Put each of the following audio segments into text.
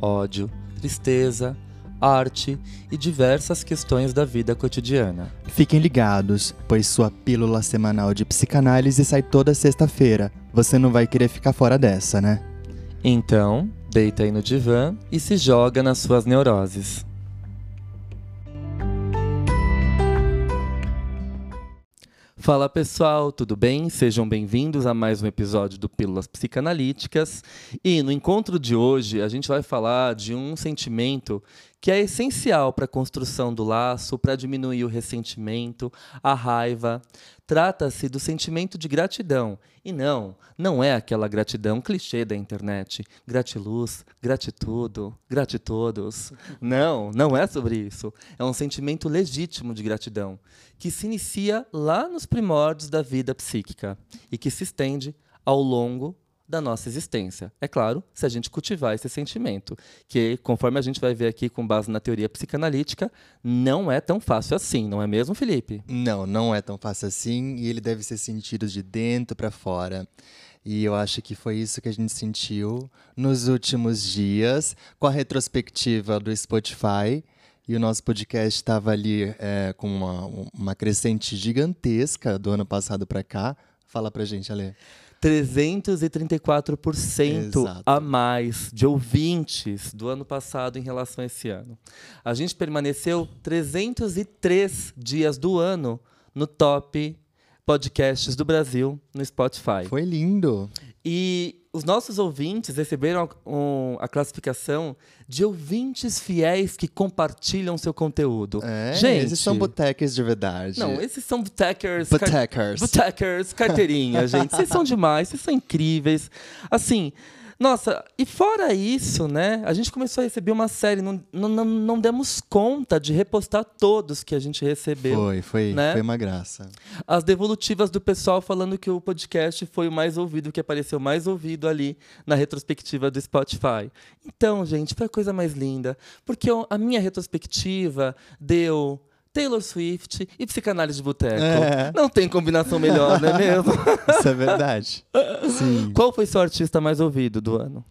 ódio, tristeza, arte e diversas questões da vida cotidiana. Fiquem ligados, pois sua pílula semanal de psicanálise sai toda sexta-feira. Você não vai querer ficar fora dessa, né? Então, deita aí no divã e se joga nas suas neuroses. Fala pessoal, tudo bem? Sejam bem-vindos a mais um episódio do Pílulas Psicanalíticas. E no encontro de hoje a gente vai falar de um sentimento que é essencial para a construção do laço, para diminuir o ressentimento, a raiva. Trata-se do sentimento de gratidão. E não, não é aquela gratidão clichê da internet. Gratiluz, gratitudo, gratitodos. Não, não é sobre isso. É um sentimento legítimo de gratidão, que se inicia lá nos primórdios da vida psíquica e que se estende ao longo da nossa existência. É claro, se a gente cultivar esse sentimento, que, conforme a gente vai ver aqui com base na teoria psicanalítica, não é tão fácil assim, não é mesmo, Felipe? Não, não é tão fácil assim e ele deve ser sentido de dentro para fora. E eu acho que foi isso que a gente sentiu nos últimos dias, com a retrospectiva do Spotify. E o nosso podcast estava ali é, com uma, uma crescente gigantesca do ano passado para cá. Fala pra gente, Ale. 334% Exato. a mais de ouvintes do ano passado em relação a esse ano. A gente permaneceu 303 dias do ano no top podcasts do Brasil no Spotify. Foi lindo. E os nossos ouvintes receberam um, a classificação de ouvintes fiéis que compartilham seu conteúdo. É, Gente, esses são botecers de verdade. Não, esses são botecers. Botecers. Car botecers, carteirinha, gente. Vocês são demais, vocês são incríveis. Assim, nossa, e fora isso, né? A gente começou a receber uma série, não, não, não demos conta de repostar todos que a gente recebeu. Foi, foi, né? foi uma graça. As devolutivas do pessoal falando que o podcast foi o mais ouvido, que apareceu mais ouvido ali na retrospectiva do Spotify. Então, gente, foi a coisa mais linda. Porque a minha retrospectiva deu Taylor Swift e psicanálise de boteco. É. Não tem combinação melhor, não é mesmo? Isso é verdade. Sim. Qual foi seu artista mais ouvido do ano?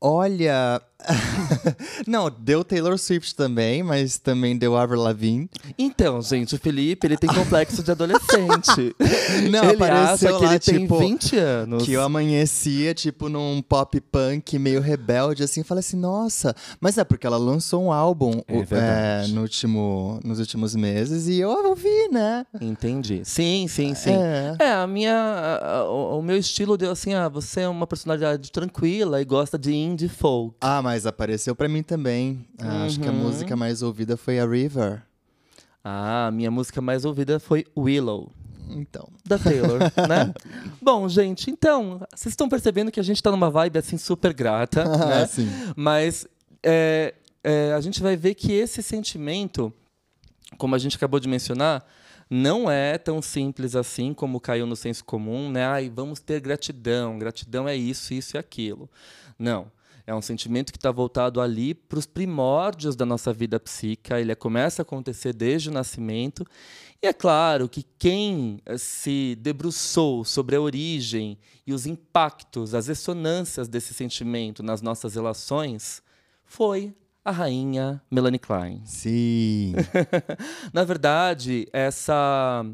Olha, não, deu Taylor Swift também, mas também deu Avril Lavigne. Então, gente, o Felipe, ele tem complexo de adolescente. Não, ele apareceu acha que lá, ele tipo, tem 20 anos. Que eu amanhecia, tipo, num pop punk meio rebelde, assim, e falei assim, nossa, mas é porque ela lançou um álbum é é, no último, nos últimos meses e eu ouvi, né? Entendi. Sim, sim, sim. É, é a minha. A, o, o, meu estilo deu assim, ah, você é uma personalidade tranquila e gosta de indie folk. Ah, mas apareceu para mim também. Ah, Acho que a Uhum. música mais ouvida foi a River. Ah, a minha música mais ouvida foi Willow. Então. da Taylor, né? Bom, gente, então, vocês estão percebendo que a gente tá numa vibe assim super grata, né? Sim. Mas é, é, a gente vai ver que esse sentimento, como a gente acabou de mencionar, não é tão simples assim como caiu no senso comum, né? Ai, vamos ter gratidão, gratidão é isso, isso e aquilo. Não. É um sentimento que está voltado ali para os primórdios da nossa vida psíquica. Ele começa a acontecer desde o nascimento. E é claro que quem eh, se debruçou sobre a origem e os impactos, as ressonâncias desse sentimento nas nossas relações foi a rainha Melanie Klein. Sim. Na verdade, essa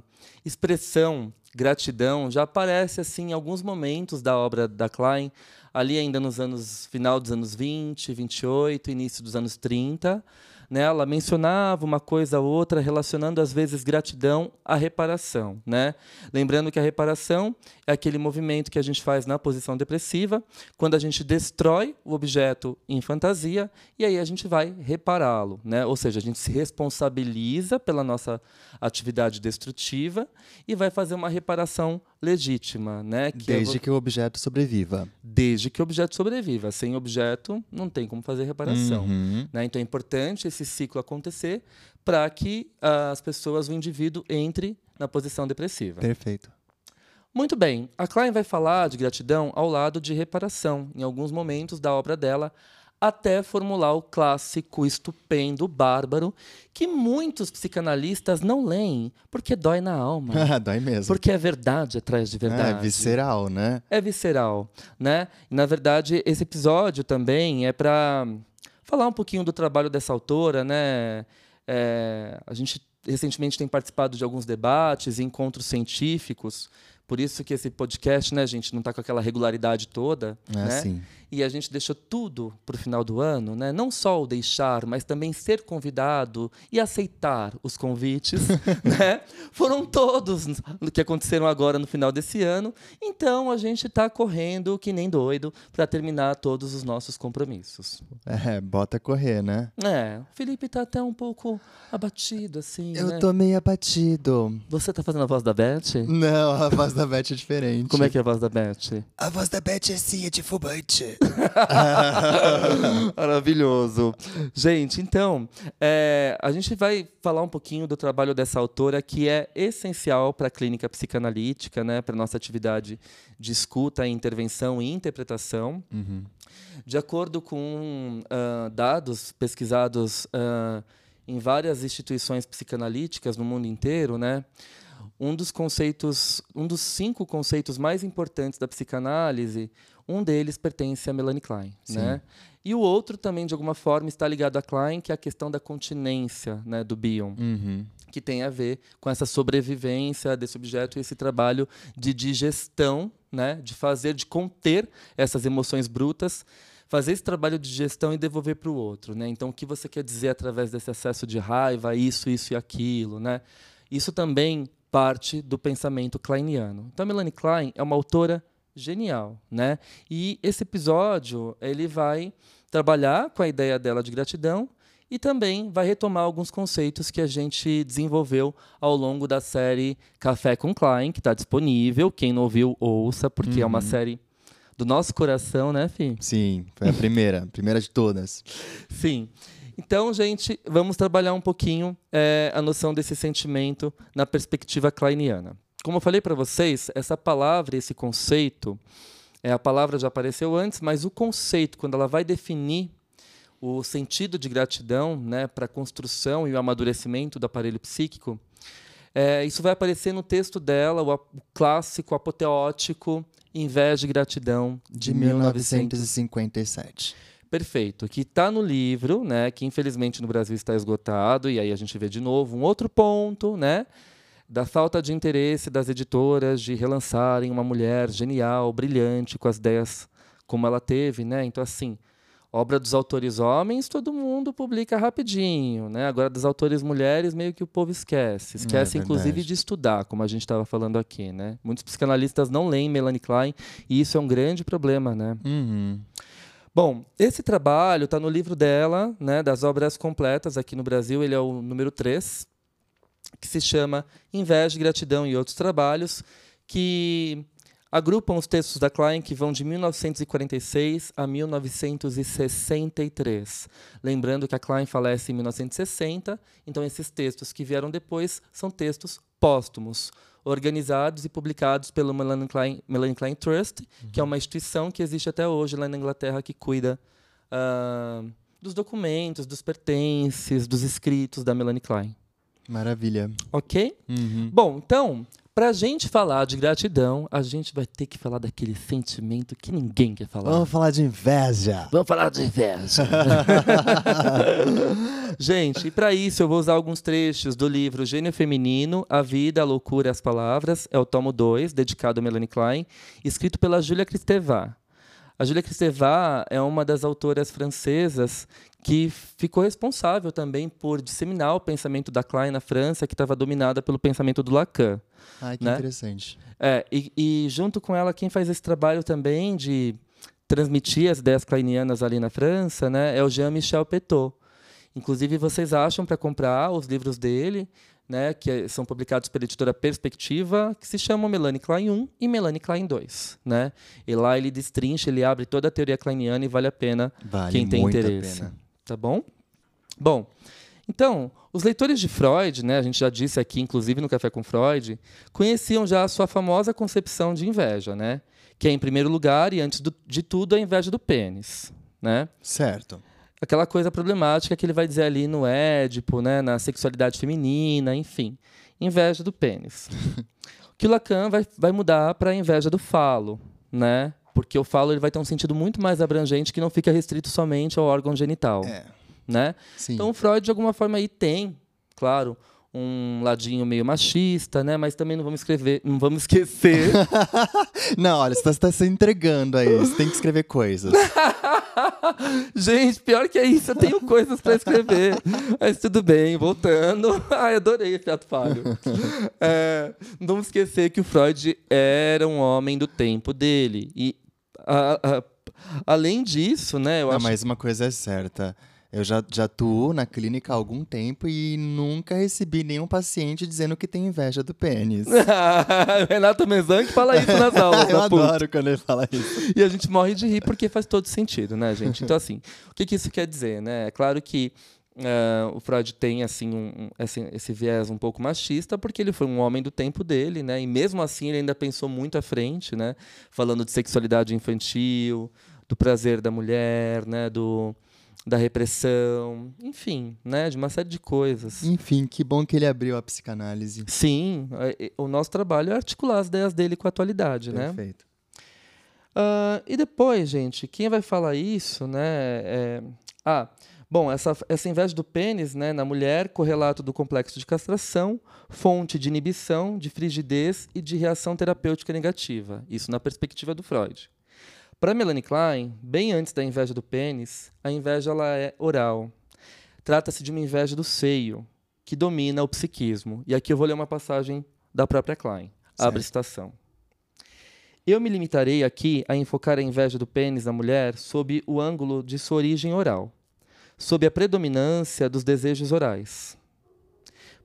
expressão gratidão já aparece assim em alguns momentos da obra da Klein, ali ainda nos anos final dos anos 20, 28, início dos anos 30, né, ela mencionava uma coisa ou outra relacionando às vezes gratidão à reparação, né? Lembrando que a reparação é aquele movimento que a gente faz na posição depressiva, quando a gente destrói o objeto em fantasia e aí a gente vai repará-lo, né? Ou seja, a gente se responsabiliza pela nossa atividade destrutiva e vai fazer uma reparação legítima, né? Que Desde que o objeto sobreviva. Desde que o objeto sobreviva. Sem objeto, não tem como fazer reparação. Uhum. Né? Então é importante esse ciclo acontecer para que uh, as pessoas, o indivíduo, entre na posição depressiva. Perfeito. Muito bem. A Klein vai falar de gratidão ao lado de reparação, em alguns momentos da obra dela, até formular o clássico estupendo, bárbaro, que muitos psicanalistas não leem, porque dói na alma. dói mesmo. Porque é verdade atrás de verdade. É, visceral, né? É visceral, né? E, na verdade, esse episódio também é para falar um pouquinho do trabalho dessa autora, né? É, a gente recentemente tem participado de alguns debates e encontros científicos por isso que esse podcast, né, gente, não está com aquela regularidade toda, é né? Sim. E a gente deixou tudo para o final do ano, né? Não só o deixar, mas também ser convidado e aceitar os convites, né? Foram todos que aconteceram agora no final desse ano. Então a gente está correndo que nem doido para terminar todos os nossos compromissos. É, bota correr, né? É. O Felipe está até um pouco abatido, assim. Eu né? tô meio abatido. Você está fazendo a voz da Beth? Não, a voz da Beth é diferente. Como é que é a voz da Beth? A voz da Beth é assim, é de fumante. Maravilhoso. Gente, então, é, a gente vai falar um pouquinho do trabalho dessa autora que é essencial para a clínica psicanalítica, né, para nossa atividade de escuta, intervenção e interpretação. Uhum. De acordo com uh, dados pesquisados uh, em várias instituições psicanalíticas no mundo inteiro, né, um dos conceitos, um dos cinco conceitos mais importantes da psicanálise, um deles pertence a Melanie Klein, Sim. né? E o outro também de alguma forma está ligado a Klein, que é a questão da continência, né, do Bion. Uhum. Que tem a ver com essa sobrevivência desse objeto e esse trabalho de digestão, né, de fazer, de conter essas emoções brutas, fazer esse trabalho de gestão e devolver para o outro, né? Então, o que você quer dizer através desse acesso de raiva, isso, isso e aquilo, né? Isso também parte do pensamento kleiniano. Então, Melanie Klein é uma autora genial, né? E esse episódio ele vai trabalhar com a ideia dela de gratidão e também vai retomar alguns conceitos que a gente desenvolveu ao longo da série Café com Klein, que está disponível. Quem não ouviu, ouça, porque uhum. é uma uhum. série do nosso coração, né, Fih? Sim, foi a primeira, a primeira de todas. Sim. Então, gente, vamos trabalhar um pouquinho é, a noção desse sentimento na perspectiva kleiniana. Como eu falei para vocês, essa palavra, esse conceito, é, a palavra já apareceu antes, mas o conceito, quando ela vai definir o sentido de gratidão né, para a construção e o amadurecimento do aparelho psíquico, é, isso vai aparecer no texto dela, o, o clássico apoteótico Inveja de Gratidão, de, de 1957. Perfeito. Que está no livro, né? Que infelizmente no Brasil está esgotado, e aí a gente vê de novo um outro ponto, né? Da falta de interesse das editoras de relançarem uma mulher genial, brilhante, com as ideias como ela teve, né? Então, assim, obra dos autores homens, todo mundo publica rapidinho, né? Agora, dos autores mulheres, meio que o povo esquece. Esquece, é inclusive, de estudar, como a gente estava falando aqui, né? Muitos psicanalistas não leem Melanie Klein, e isso é um grande problema, né? Uhum. Bom, esse trabalho está no livro dela, né, das obras completas aqui no Brasil, ele é o número 3, que se chama Inveja, Gratidão e Outros Trabalhos, que agrupam os textos da Klein que vão de 1946 a 1963. Lembrando que a Klein falece em 1960, então esses textos que vieram depois são textos póstumos organizados e publicados pelo Melanie Klein, Melanie Klein Trust, uhum. que é uma instituição que existe até hoje lá na Inglaterra que cuida uh, dos documentos, dos pertences, dos escritos da Melanie Klein. Maravilha. Ok? Uhum. Bom, então, para a gente falar de gratidão, a gente vai ter que falar daquele sentimento que ninguém quer falar. Vamos falar de inveja. Vamos falar de inveja. gente, e para isso eu vou usar alguns trechos do livro Gênio Feminino, A Vida, a Loucura e as Palavras. É o tomo 2, dedicado a Melanie Klein, escrito pela Júlia Cristevá. A Julia Kristeva é uma das autoras francesas que ficou responsável também por disseminar o pensamento da Klein na França, que estava dominada pelo pensamento do Lacan. Ai, que né? interessante. É, e, e junto com ela, quem faz esse trabalho também de transmitir as ideias kleinianas ali na França né, é o Jean-Michel Petot. Inclusive, vocês acham para comprar os livros dele, né, que são publicados pela editora Perspectiva, que se chamam Melanie Klein 1 e Melanie Klein 2. Né? E lá ele destrincha, ele abre toda a teoria kleiniana e vale a pena Vale quem tem interesse. pena. Tá bom? Bom, então, os leitores de Freud, né, a gente já disse aqui, inclusive no Café com Freud, conheciam já a sua famosa concepção de inveja, né? Que é, em primeiro lugar, e antes do- de tudo, a inveja do pênis. Né? Certo. aquela coisa problemática que ele vai dizer ali no Édipo, né, na sexualidade feminina, enfim, inveja do pênis. que o Lacan vai, vai mudar para a inveja do falo, né? Porque o falo ele vai ter um sentido muito mais abrangente que não fica restrito somente ao órgão genital, É. né? Sim. Então o Freud de alguma forma aí tem, claro, um ladinho meio machista, né? Mas também não vamos escrever, não vamos esquecer Não, olha, você está se entregando aí. Você tem que escrever coisas. Gente, pior que é isso, eu tenho coisas para escrever. Mas tudo bem, voltando. Ai, adorei esse ato falho. É, não vamos esquecer que o Freud era um homem do tempo dele. E, a- a- além disso, né, eu Não, acho mas uma coisa é certa. Eu já, já atuo na clínica há algum tempo e nunca recebi nenhum paciente dizendo que tem inveja do pênis. Renato Mezanque fala isso nas aulas. eu adoro quando ele fala isso. E a gente morre de rir porque faz todo sentido, né, gente? Então, assim, o que, que isso quer dizer, né? É claro que ah, o Freud tem, assim, um, esse, viés um pouco machista porque ele foi um homem do tempo dele, né? E mesmo assim ele ainda pensou muito à frente, né? Falando de sexualidade infantil, do prazer da mulher, né? Do, da repressão, enfim, né? De uma série de coisas. Enfim, que bom que ele abriu a psicanálise. Sim, é- o nosso trabalho é articular as ideias dele com a atualidade, né? Perfeito. Ah, e depois, gente, quem vai falar isso, né? é- Ah, bom, essa, essa inveja do pênis, né, na mulher, correlato do complexo de castração, fonte de inibição, de frigidez e de reação terapêutica negativa. Isso na perspectiva do Freud. Para Melanie Klein, bem antes da inveja do pênis, a inveja ela é oral. Trata-se de uma inveja do seio, que domina o psiquismo. E aqui eu vou ler uma passagem da própria Klein. Abre citação. Eu me limitarei aqui a enfocar a inveja do pênis na mulher sob o ângulo de sua origem oral, sob a predominância dos desejos orais.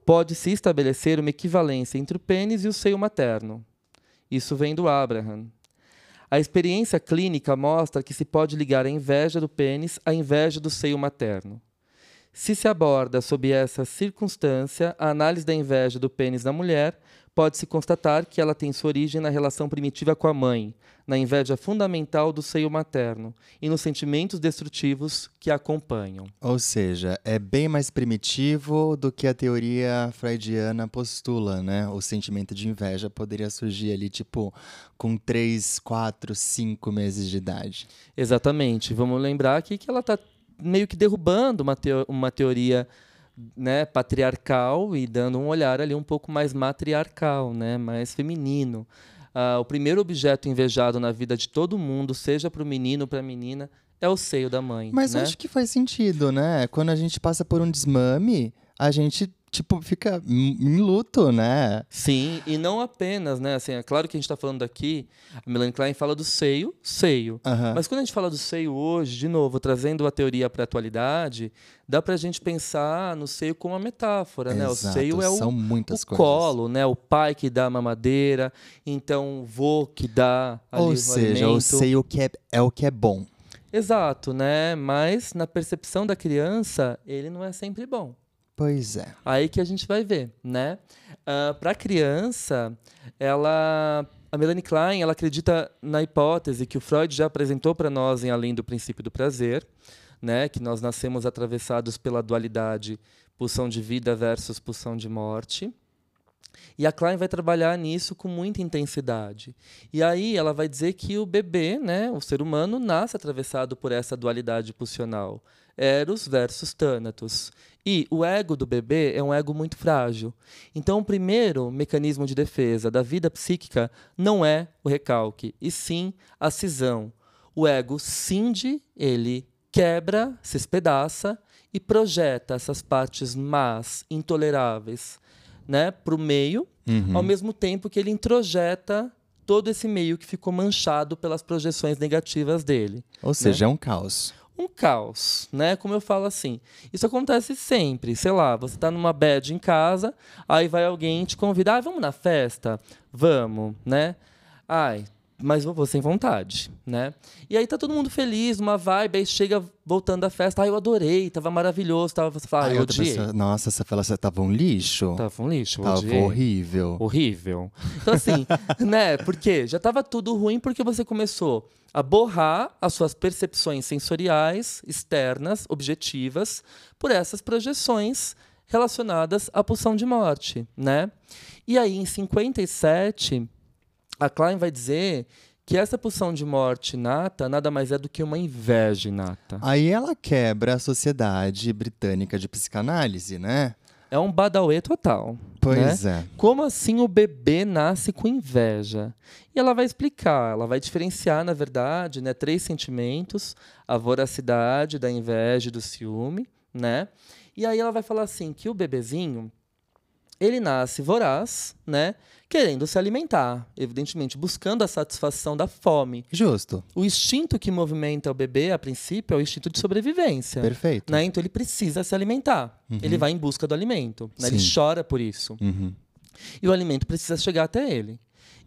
Pode-se estabelecer uma equivalência entre o pênis e o seio materno. Isso vem do Abraham. A experiência clínica mostra que se pode ligar a inveja do pênis à inveja do seio materno. Se se aborda sob essa circunstância a análise da inveja do pênis na mulher, pode-se constatar que ela tem sua origem na relação primitiva com a mãe, na inveja fundamental do seio materno e nos sentimentos destrutivos que a acompanham. Ou seja, é bem mais primitivo do que a teoria freudiana postula, né? O sentimento de inveja poderia surgir ali, tipo, com 3, 4, 5 meses de idade. Exatamente. Vamos lembrar aqui que ela está meio que derrubando uma, teo- uma teoria né, patriarcal e dando um olhar ali um pouco mais matriarcal, né, mais feminino. Ah, o primeiro objeto invejado na vida de todo mundo, seja para o menino ou para a menina, é o seio da mãe. Mas né? acho que faz sentido, né? Quando a gente passa por um desmame, a gente, tipo, fica em luto, né? Sim, e não apenas, né? Assim, é claro que a gente está falando aqui, a Melanie Klein fala do seio, seio. Mas quando a gente fala do seio hoje, de novo, trazendo a teoria para a atualidade, dá para a gente pensar no seio como uma metáfora, né? O Exato, seio é o, o colo, né? O pai que dá a mamadeira, então o vô que dá ali Ou o seja, alimento. o que é, é o que é bom. Exato, né? Mas na percepção da criança, ele não é sempre bom. Pois é. Aí que a gente vai ver, né? Para a criança, ela, a Melanie Klein, ela acredita na hipótese que o Freud já apresentou para nós em Além do Princípio do Prazer, né? Que nós nascemos atravessados pela dualidade pulsão de vida versus pulsão de morte. E a Klein vai trabalhar nisso com muita intensidade. E aí ela vai dizer que o bebê, né, o ser humano, nasce atravessado por essa dualidade pulsional. Eros versus Thanatos. E o ego do bebê é um ego muito frágil. Então, o primeiro mecanismo de defesa da vida psíquica não é o recalque, e sim a cisão. o ego cinde, ele quebra, se espedaça e projeta essas partes más, intoleráveis, né, para o meio, Uhum. ao mesmo tempo que ele introjeta todo esse meio que ficou manchado pelas projeções negativas dele. Ou seja, é um caos. Um caos, né? Como eu falo assim. Isso acontece sempre. Sei lá, você tá numa bed em casa, aí vai alguém te convidar, ah, vamos na festa? Vamos, né? Ai, mas vou sem vontade, né? E aí tá todo mundo feliz, uma vibe, aí chega voltando da festa, ah, eu adorei, tava maravilhoso, tava, você fala, ah, eu odiei. pessoa, Nossa, essa você tava um lixo. Tava um lixo, Tava odiei. horrível. Horrível. Então, assim, né? Porque já estava tudo ruim porque você começou a borrar as suas percepções sensoriais, externas, objetivas, por essas projeções relacionadas à pulsão de morte, né? E aí, em 57, a Klein vai dizer que essa pulsão de morte inata nada mais é do que uma inveja inata. Aí ela quebra a Sociedade Britânica de Psicanálise, né? É um badauê total. né? Pois é. Como assim o bebê nasce com inveja? E ela vai explicar, ela vai diferenciar, na verdade, né, três sentimentos: a voracidade, da inveja e do ciúme, né? E aí ela vai falar assim que o bebezinho ele nasce voraz, né? Querendo se alimentar, evidentemente, buscando a satisfação da fome. Justo. O instinto que movimenta o bebê, a princípio, é o instinto de sobrevivência. Perfeito. Né? Então ele precisa se alimentar. Ele vai em busca do alimento. né? Ele chora por isso Uhum. e o alimento precisa chegar até ele.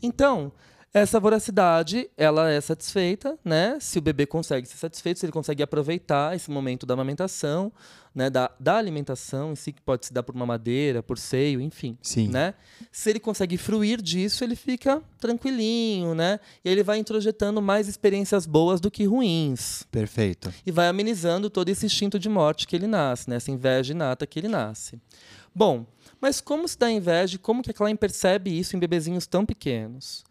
Então, essa voracidade, ela é satisfeita, né? Se o bebê consegue ser satisfeito, se ele consegue aproveitar esse momento da amamentação, né? Da, da alimentação em si, que pode se dar por mamadeira, por seio, enfim. Sim. Né? Se ele consegue fruir disso, ele fica tranquilinho, né? E ele vai introjetando mais experiências boas do que ruins. Perfeito. E vai amenizando todo esse instinto de morte que ele nasce, né? essa inveja inata que ele nasce. Bom, mas como se dá inveja e como que a Klein percebe isso em bebezinhos tão pequenos?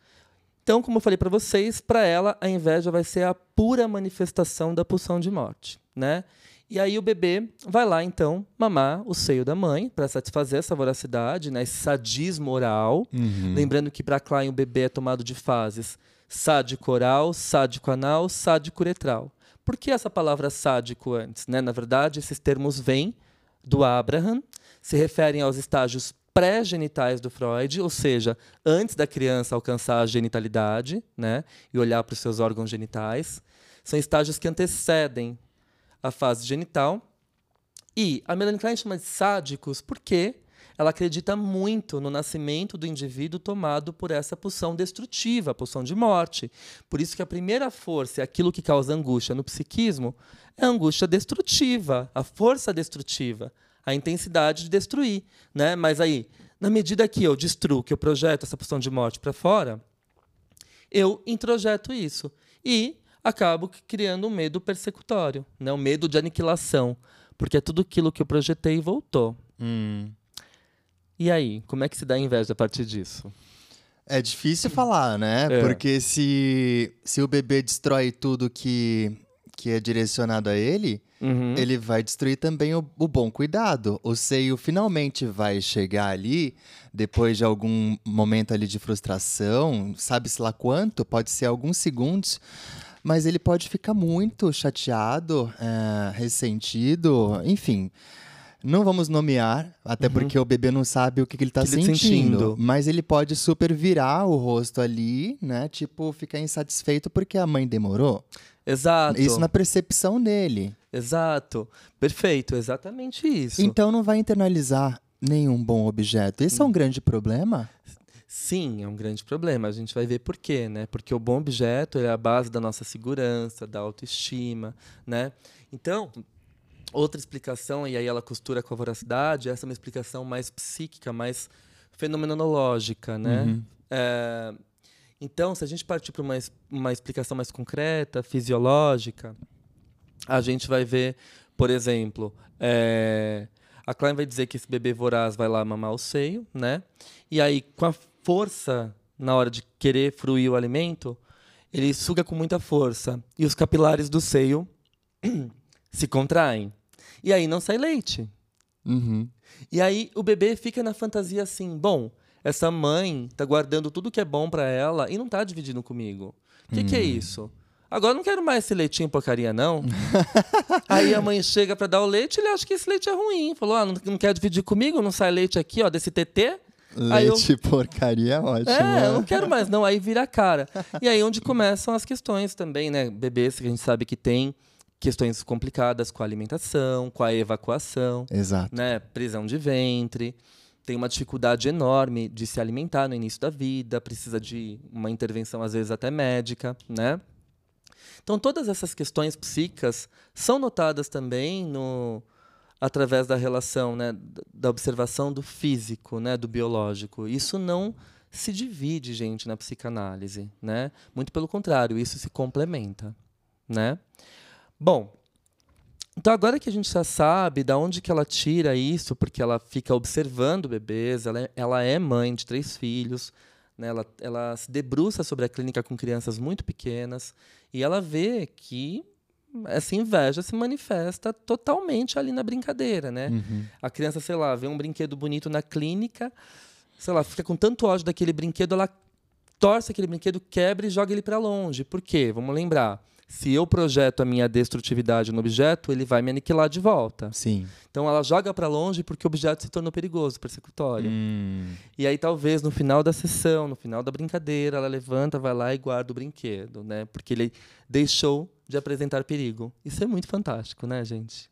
Então, como eu falei para vocês, para ela a inveja vai ser a pura manifestação da pulsão de morte, né? E aí o bebê vai lá então mamar o seio da mãe para satisfazer essa voracidade, né? Esse sadismo oral. Uhum. Lembrando que para Klein o bebê é tomado de fases sádico oral, sádico anal, sádico uretral. Por que essa palavra sádico antes? Né? Na verdade, esses termos vêm do Abraham, se referem aos estágios pré-genitais do Freud, ou seja, antes da criança alcançar a genitalidade né? e olhar para os seus órgãos genitais. São estágios que antecedem a fase genital. E a Melanie Klein chama de sádicos porque ela acredita muito no nascimento do indivíduo tomado por essa pulsão destrutiva, a pulsão de morte. Por isso que a primeira força, aquilo que causa angústia no psiquismo, é a angústia destrutiva, a força destrutiva, a intensidade de destruir. Né? Mas aí, na medida que eu destruo, que eu projeto essa pulsão de morte para fora, eu introjeto isso. E acabo criando um medo persecutório, né? um medo de aniquilação. Porque é tudo aquilo que eu projetei voltou. Hum. E aí, como é que se dá inveja a partir disso? É difícil falar, né? É. Porque se, se o bebê destrói tudo que, que é direcionado a ele, Uhum. ele vai destruir também o, o bom cuidado. O seio finalmente vai chegar ali, depois de algum momento ali de frustração, sabe-se lá quanto, pode ser alguns segundos, mas ele pode ficar muito chateado, é, ressentido, enfim. Não vamos nomear, até porque o bebê não sabe o que, que ele está Uhum. Tá sentindo, sentindo. Mas ele pode super virar o rosto ali, né? Tipo, ficar insatisfeito porque a mãe demorou. Exato. Isso na percepção dele. Exato. Perfeito, exatamente isso. Então não vai internalizar nenhum bom objeto. Esse é um grande problema. Sim, é um grande problema. A gente vai ver por quê, né? Porque o bom objeto é a base da nossa segurança, da autoestima, né? Então, outra explicação, e aí ela costura com a voracidade, essa é uma explicação mais psíquica, mais fenomenológica, né? Uhum. É, então, se a gente partir para uma, uma explicação mais concreta, fisiológica, a gente vai ver, por exemplo, é, a Klein vai dizer que esse bebê voraz vai lá mamar o seio, né? E aí, com a força na hora de querer fruir o alimento, ele suga com muita força e os capilares do seio se contraem. E aí não sai leite. Uhum. E aí o bebê fica na fantasia assim: bom, essa mãe tá guardando tudo que é bom para ela e não tá dividindo comigo. O que, que é isso? Agora eu não quero mais esse leitinho porcaria, não. Aí a mãe chega para dar o leite, ele acha que esse leite é ruim. Falou: ah, não, não quer dividir comigo? Não sai leite aqui, ó, desse TT? Leite eu... porcaria é ótimo. É, eu não quero mais, não. Aí vira a cara. E aí onde começam as questões também, né? Bebês que a gente sabe que tem questões complicadas com a alimentação, com a evacuação. Exato. Né? Prisão de ventre. Tem uma dificuldade enorme de se alimentar no início da vida, precisa de uma intervenção, às vezes, até médica, né? Então, todas essas questões psíquicas são notadas também no, através da relação, né, da observação do físico, né, do biológico. Isso não se divide, gente, na psicanálise, né? Muito pelo contrário, isso se complementa, né? Bom, então agora que a gente já sabe da onde que ela tira isso, porque ela fica observando bebês, ela é, ela é mãe de três filhos, né? ela, ela se debruça sobre a clínica com crianças muito pequenas e ela vê que essa inveja se manifesta totalmente ali na brincadeira, né? Uhum. A criança, sei lá, vê um brinquedo bonito na clínica, sei lá, fica com tanto ódio daquele brinquedo, ela torce aquele brinquedo, quebra e joga ele para longe. Por quê? Vamos lembrar. Se eu projeto a minha destrutividade no objeto, ele vai me aniquilar de volta. Sim. Então ela joga para longe porque o objeto se tornou perigoso, persecutório. Hum. E aí talvez no final da sessão, no final da brincadeira, ela levanta, vai lá e guarda o brinquedo, né? Porque ele deixou de apresentar perigo. Isso é muito fantástico, né, gente?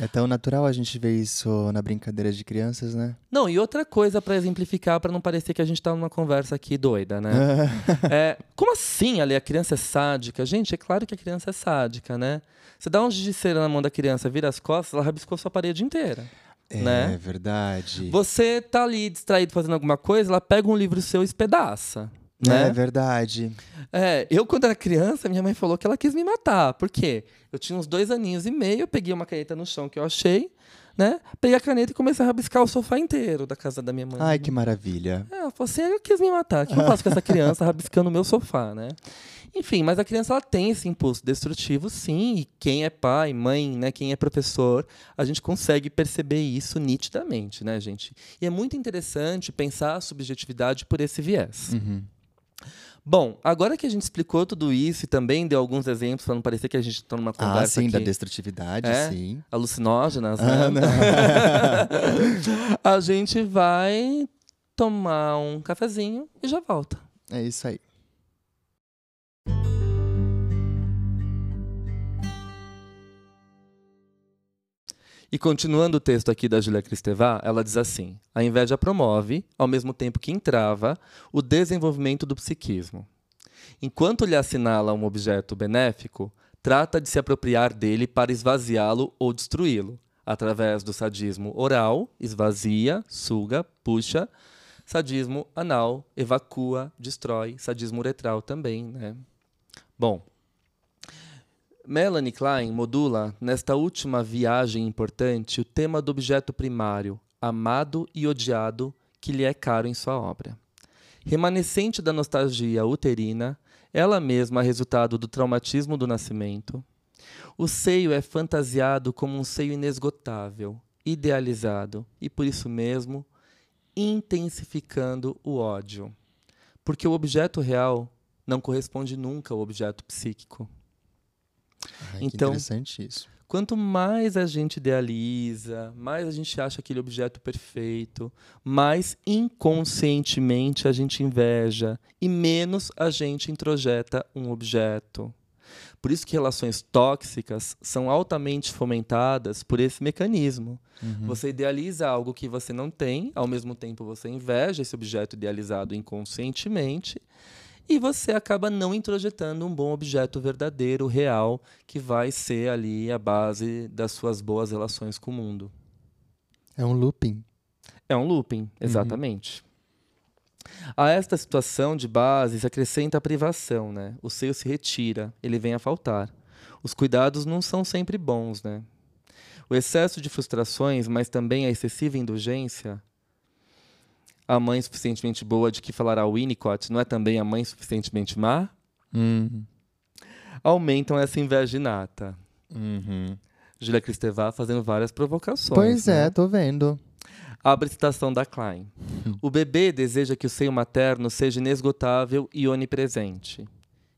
É tão natural a gente ver isso na brincadeira de crianças, né? Não, e outra coisa para exemplificar, para não parecer que a gente tá numa conversa aqui doida, né? é, como assim, ali, a criança é sádica? Gente, é claro que a criança é sádica, né? Você dá um giz de cera na mão da criança, vira as costas, ela rabiscou sua parede inteira. É né? verdade. Você tá ali distraído fazendo alguma coisa, ela pega um livro seu e espedaça. Né? É verdade. É, eu, quando era criança, minha mãe falou que ela quis me matar. Por quê? Eu tinha uns dois aninhos e meio, eu peguei uma caneta no chão que eu achei, né? Peguei a caneta e comecei a rabiscar o sofá inteiro da casa da minha mãe. Ai, que maravilha. É, ela falou assim, ela quis me matar. O que eu faço com essa criança rabiscando o meu sofá, né? Enfim, mas a criança ela tem esse impulso destrutivo, sim. E quem é pai, mãe, né, quem é professor, a gente consegue perceber isso nitidamente, né, gente? E é muito interessante pensar a subjetividade por esse viés. Uhum. Bom, agora que a gente explicou tudo isso e também deu alguns exemplos para não parecer que a gente está numa ah, conversa. Ah, sim, aqui, da destrutividade, é, sim. Alucinógenas, ah, né? a gente vai tomar um cafezinho e já volta. É isso aí. E continuando o texto aqui da Julia Kristevá, ela diz assim: a inveja promove, ao mesmo tempo que entrava, o desenvolvimento do psiquismo. Enquanto lhe assinala um objeto benéfico, trata de se apropriar dele para esvaziá-lo ou destruí-lo, através do sadismo oral, esvazia, suga, puxa, sadismo anal, evacua, destrói, sadismo uretral também, né? Bom, Melanie Klein modula, nesta última viagem importante, o tema do objeto primário, amado e odiado, que lhe é caro em sua obra. Remanescente da nostalgia uterina, ela mesma resultado do traumatismo do nascimento, o seio é fantasiado como um seio inesgotável, idealizado e, por isso mesmo, intensificando o ódio. Porque o objeto real não corresponde nunca ao objeto psíquico. Ai, então, interessante isso. Quanto mais a gente idealiza, mais a gente acha aquele objeto perfeito, mais inconscientemente a gente inveja e menos a gente introjeta um objeto. Por isso que relações tóxicas são altamente fomentadas por esse mecanismo. Uhum. Você idealiza algo que você não tem, ao mesmo tempo você inveja esse objeto idealizado inconscientemente e você acaba não introjetando um bom objeto verdadeiro, real, que vai ser ali a base das suas boas relações com o mundo. É um looping. É um looping, uhum. exatamente. Uhum. A esta situação de base se acrescenta a privação, né? O seio se retira, ele vem a faltar. Os cuidados não são sempre bons, né? O excesso de frustrações, mas também a excessiva indulgência, a mãe suficientemente boa de que falará o Winnicott não é também a mãe suficientemente má? Uhum. Aumentam essa inveja inata. Uhum. Julia Kristevá fazendo várias provocações. Pois né? é, tô vendo. Abre citação da Klein. o bebê deseja que o seio materno seja inesgotável e onipresente.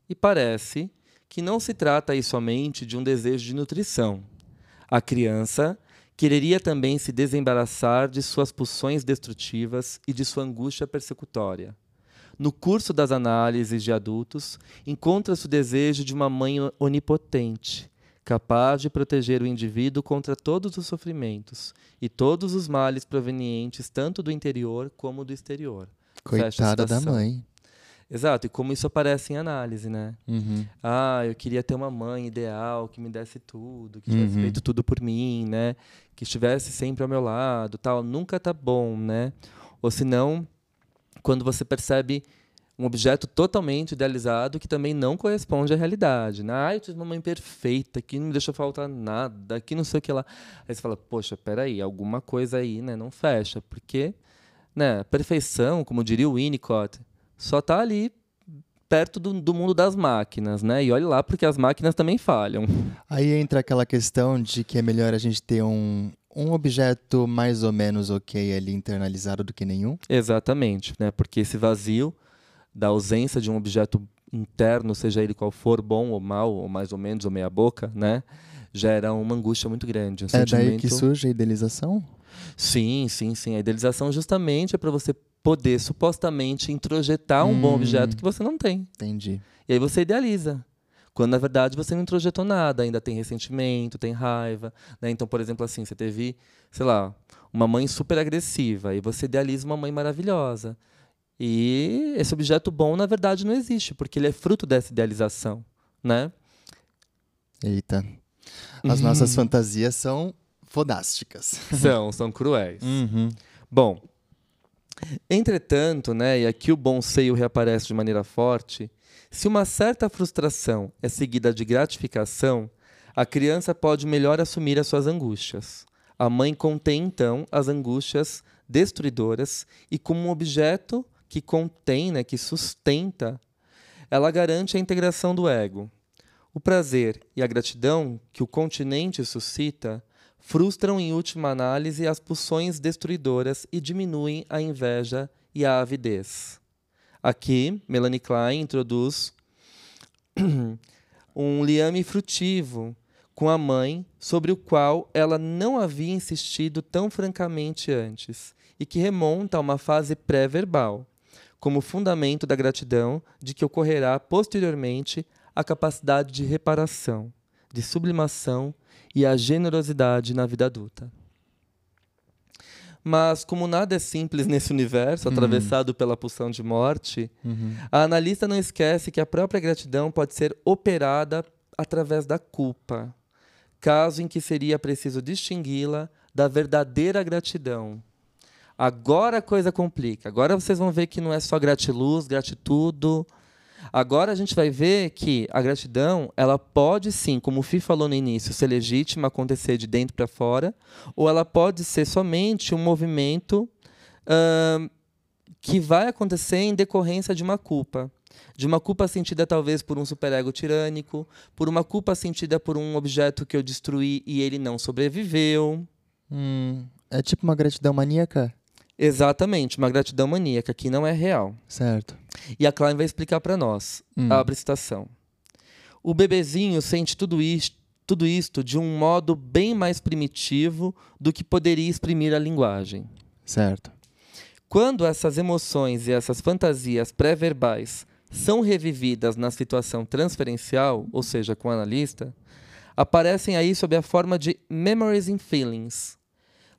E parece que não se trata aí somente de um desejo de nutrição. A criança quereria também se desembaraçar de suas pulsões destrutivas e de sua angústia persecutória. No curso das análises de adultos, encontra-se o desejo de uma mãe onipotente, capaz de proteger o indivíduo contra todos os sofrimentos e todos os males provenientes tanto do interior como do exterior. Coitada da mãe. Exato, e como isso aparece em análise, né? Uhum. Ah, eu queria ter uma mãe ideal que me desse tudo, que tivesse Uhum. feito tudo por mim, né? Que estivesse sempre ao meu lado, tal. Nunca tá bom, né? Ou senão, quando você percebe um objeto totalmente idealizado que também não corresponde à realidade. Né? Ah, eu tive uma mãe perfeita, que não me deixa faltar nada, que não sei o que lá. Aí você fala, poxa, peraí, alguma coisa aí né, não fecha. Porque né, perfeição, como diria o Winnicott, só está ali perto do, do mundo das máquinas. Né? E olhe lá, porque as máquinas também falham. Aí entra aquela questão de que é melhor a gente ter um, um objeto mais ou menos ok ali internalizado do que nenhum. Exatamente, né? porque esse vazio da ausência de um objeto interno, seja ele qual for, bom ou mal, ou mais ou menos, ou meia boca, né? gera uma angústia muito grande. Um É daí sentimento... que surge a idealização? Sim, sim, sim. A idealização justamente é para você poder supostamente introjetar um bom Hum. objeto que você não tem. Entendi. E aí você idealiza. Quando na verdade você não introjetou nada, ainda tem ressentimento, tem raiva. Né? Então, por exemplo, assim, você teve, sei lá, uma mãe super agressiva e você idealiza uma mãe maravilhosa. E esse objeto bom, na verdade, não existe, porque ele é fruto dessa idealização. Né? Eita. As nossas fantasias são fodásticas. São, são cruéis. Uhum. Bom, entretanto, né, e aqui o bom seio reaparece de maneira forte, se uma certa frustração é seguida de gratificação, a criança pode melhor assumir as suas angústias. A mãe contém, então, as angústias destruidoras e, como um objeto que contém, né, que sustenta, ela garante a integração do ego. O prazer e a gratidão que o continente suscita frustram em última análise as pulsões destruidoras e diminuem a inveja e a avidez. Aqui, Melanie Klein introduz um liame frutivo com a mãe, sobre o qual ela não havia insistido tão francamente antes, e que remonta a uma fase pré-verbal, como fundamento da gratidão de que ocorrerá posteriormente a capacidade de reparação, de sublimação e a generosidade na vida adulta. Mas, como nada é simples nesse universo, atravessado pela pulsão de morte, Uhum. a analista não esquece que a própria gratidão pode ser operada através da culpa, caso em que seria preciso distingui-la da verdadeira gratidão. Agora a coisa complica. Agora vocês vão ver que não é só gratiluz, gratitudo. Agora a gente vai ver que a gratidão, ela pode sim, como o Fi falou no início, ser legítima, acontecer de dentro para fora, ou ela pode ser somente um movimento ahn, que vai acontecer em decorrência de uma culpa. De uma culpa sentida talvez por um superego tirânico, por uma culpa sentida por um objeto que eu destruí e ele não sobreviveu. Hum, é tipo uma gratidão maníaca? Exatamente, uma gratidão maníaca que não é real. Certo. E a Klein vai explicar para nós. Hum. Abre citação. O bebezinho sente tudo isto, tudo isto de um modo bem mais primitivo do que poderia exprimir a linguagem. Certo. Quando essas emoções e essas fantasias pré-verbais são revividas na situação transferencial, ou seja, com o analista, aparecem aí sob a forma de memories and feelings,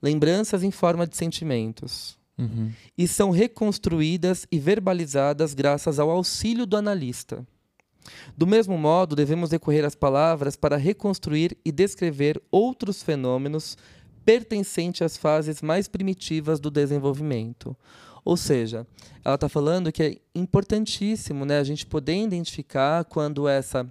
lembranças em forma de sentimentos, Uhum. e são reconstruídas e verbalizadas graças ao auxílio do analista. Do mesmo modo, devemos recorrer às palavras para reconstruir e descrever outros fenômenos pertencentes às fases mais primitivas do desenvolvimento. Ou seja, ela está falando que é importantíssimo né, a gente poder identificar quando essa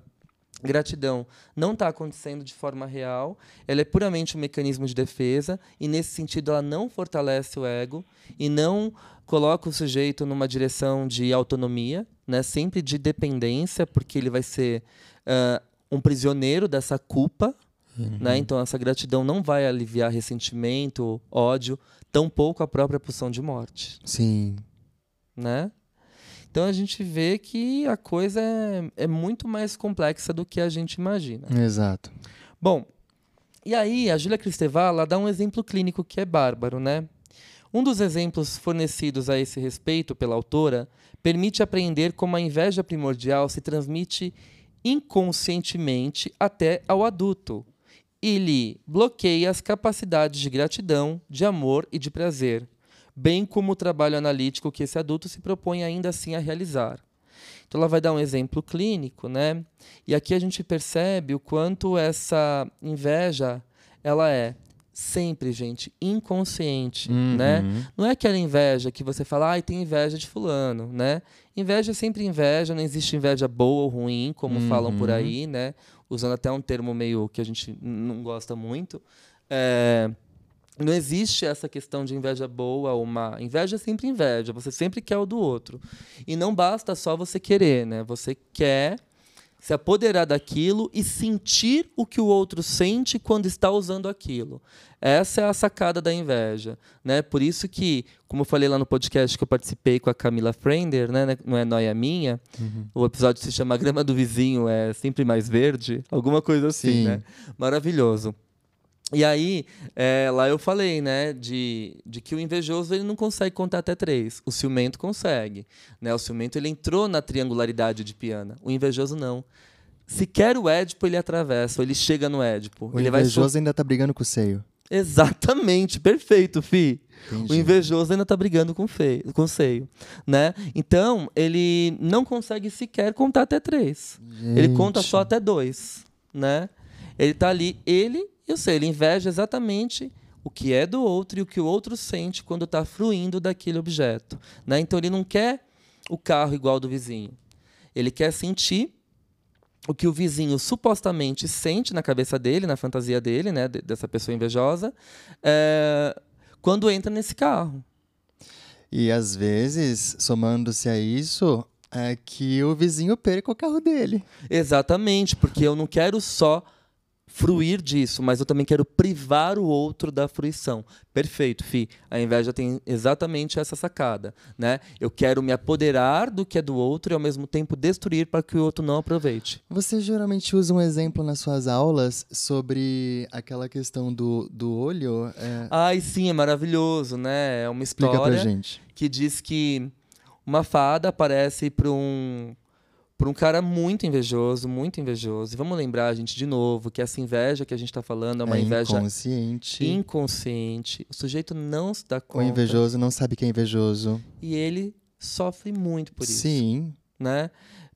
gratidão não está acontecendo de forma real, ela é puramente um mecanismo de defesa e nesse sentido ela não fortalece o ego e não coloca o sujeito numa direção de autonomia, né, sempre de dependência, porque ele vai ser ah, um prisioneiro dessa culpa, né? Então essa gratidão não vai aliviar ressentimento, ódio, tampouco a própria pulsão de morte Sim. né? Então a gente vê que a coisa é, é muito mais complexa do que a gente imagina. Exato. Bom, e aí a Júlia Cristevá ela dá um exemplo clínico que é bárbaro, né? Um dos exemplos fornecidos a esse respeito pela autora permite apreender como a inveja primordial se transmite inconscientemente até ao adulto e lhe bloqueia as capacidades de gratidão, de amor e de prazer, bem como o trabalho analítico que esse adulto se propõe ainda assim a realizar. Então ela vai dar um exemplo clínico, né? E aqui a gente percebe o quanto essa inveja ela é sempre, gente, inconsciente, Uhum. né? Não é aquela inveja que você fala, ai, tem inveja de fulano, né? Inveja é sempre inveja, não existe inveja boa ou ruim, como falam por Uhum. aí, né? Usando até um termo meio que a gente não gosta muito. É, não existe essa questão de inveja boa ou má. Inveja é sempre inveja, você sempre quer o do outro. E não basta só você querer, né? Você quer se apoderar daquilo e sentir o que o outro sente quando está usando aquilo. Essa é a sacada da inveja, né? Por isso que, como eu falei lá no podcast que eu participei com a Camila Frender, né, não é noia minha, o episódio se chama Grama do Vizinho é sempre mais verde, alguma coisa assim, Sim. né? Maravilhoso. E aí, é, lá eu falei, né, de, de que o invejoso ele não consegue contar até três. O ciumento consegue. Né? O ciumento ele entrou na triangularidade de piana. O invejoso não. Se quer o Édipo, ele atravessa, ou ele chega no Édipo. O ele vai so- invejoso ainda tá brigando com o seio. Exatamente, perfeito, Fi. O invejoso ainda tá brigando com, feio, com o seio, né? Então, ele não consegue sequer contar até três. Ele conta Gente. só até dois, né? Ele tá ali, ele, eu sei, ele inveja exatamente o que é do outro e o que o outro sente quando está fruindo daquele objeto, né? Então ele não quer o carro igual do vizinho. Ele quer sentir o que o vizinho supostamente sente na cabeça dele, na fantasia dele, né, de- dessa pessoa invejosa, é, quando entra nesse carro. E às vezes, somando-se a isso, é que o vizinho perca o carro dele. Exatamente, porque eu não quero só fruir disso, mas eu também quero privar o outro da fruição. Perfeito, Fi. A inveja tem exatamente essa sacada, né? Eu quero me apoderar do que é do outro e ao mesmo tempo destruir para que o outro não aproveite. Você geralmente usa um exemplo nas suas aulas sobre aquela questão do, do olho? É, Ai, sim, é maravilhoso, né? É uma história gente. que diz que uma fada aparece para um para um cara muito invejoso, muito invejoso. E vamos lembrar, gente, de novo, que essa inveja que a gente está falando é uma é inveja inconsciente. inconsciente. O sujeito não se dá O conta. invejoso não sabe que é invejoso. E ele sofre muito por isso. Sim. Né?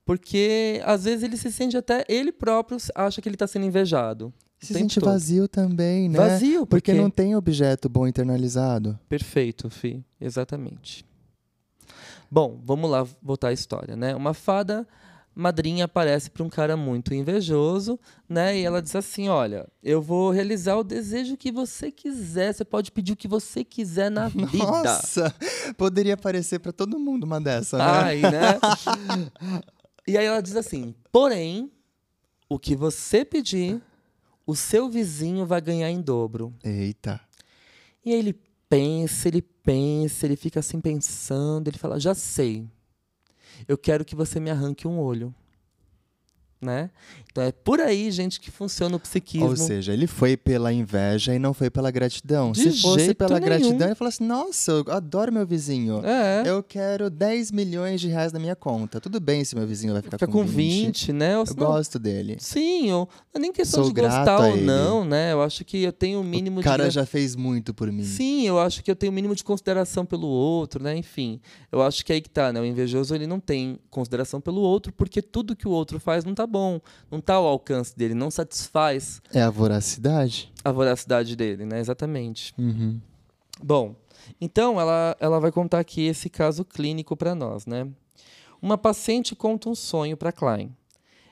Porque às vezes ele se sente até. Ele próprio acha que ele está sendo invejado. o Se sente todo. vazio também, né? Vazio, Porque porque. não tem objeto bom internalizado. Perfeito, Fi. Exatamente. Bom, vamos lá voltar à história, né? Uma fada madrinha aparece para um cara muito invejoso, né? E ela diz assim: Olha, eu vou realizar o desejo que você quiser. Você pode pedir o que você quiser na vida. Nossa! Poderia aparecer pra todo mundo uma dessa, né? Ai, né? e aí ela diz assim: porém, o que você pedir, o seu vizinho vai ganhar em dobro. Eita. E aí ele pensa, ele pensa, ele fica assim pensando, ele fala: já sei. Eu quero que você me arranque um olho. Né? Então é por aí, gente, que funciona o psiquismo. Ou seja, ele foi pela inveja e não foi pela gratidão. De Se fosse pela nenhum. gratidão, ele falasse: Nossa, eu adoro meu vizinho. é. Eu quero 10 milhões de reais na minha conta. Tudo bem se meu vizinho vai ficar Fica com com 20, né? Ou Eu não- gosto dele. Sim, eu, não é nem questão Sou de gostar ou não, né? Eu acho que eu tenho o mínimo O de cara gra- já fez muito por mim. Sim, eu acho que eu tenho o mínimo de consideração pelo outro, né? Enfim, eu acho que aí que tá, né? O invejoso ele não tem consideração pelo outro porque tudo que o outro faz não tá bom, não tá ao alcance dele, não satisfaz É a voracidade? a voracidade dele, né? Exatamente. Uhum. Bom, então ela, ela vai contar aqui esse caso clínico para nós, né? Uma paciente conta um sonho para Klein.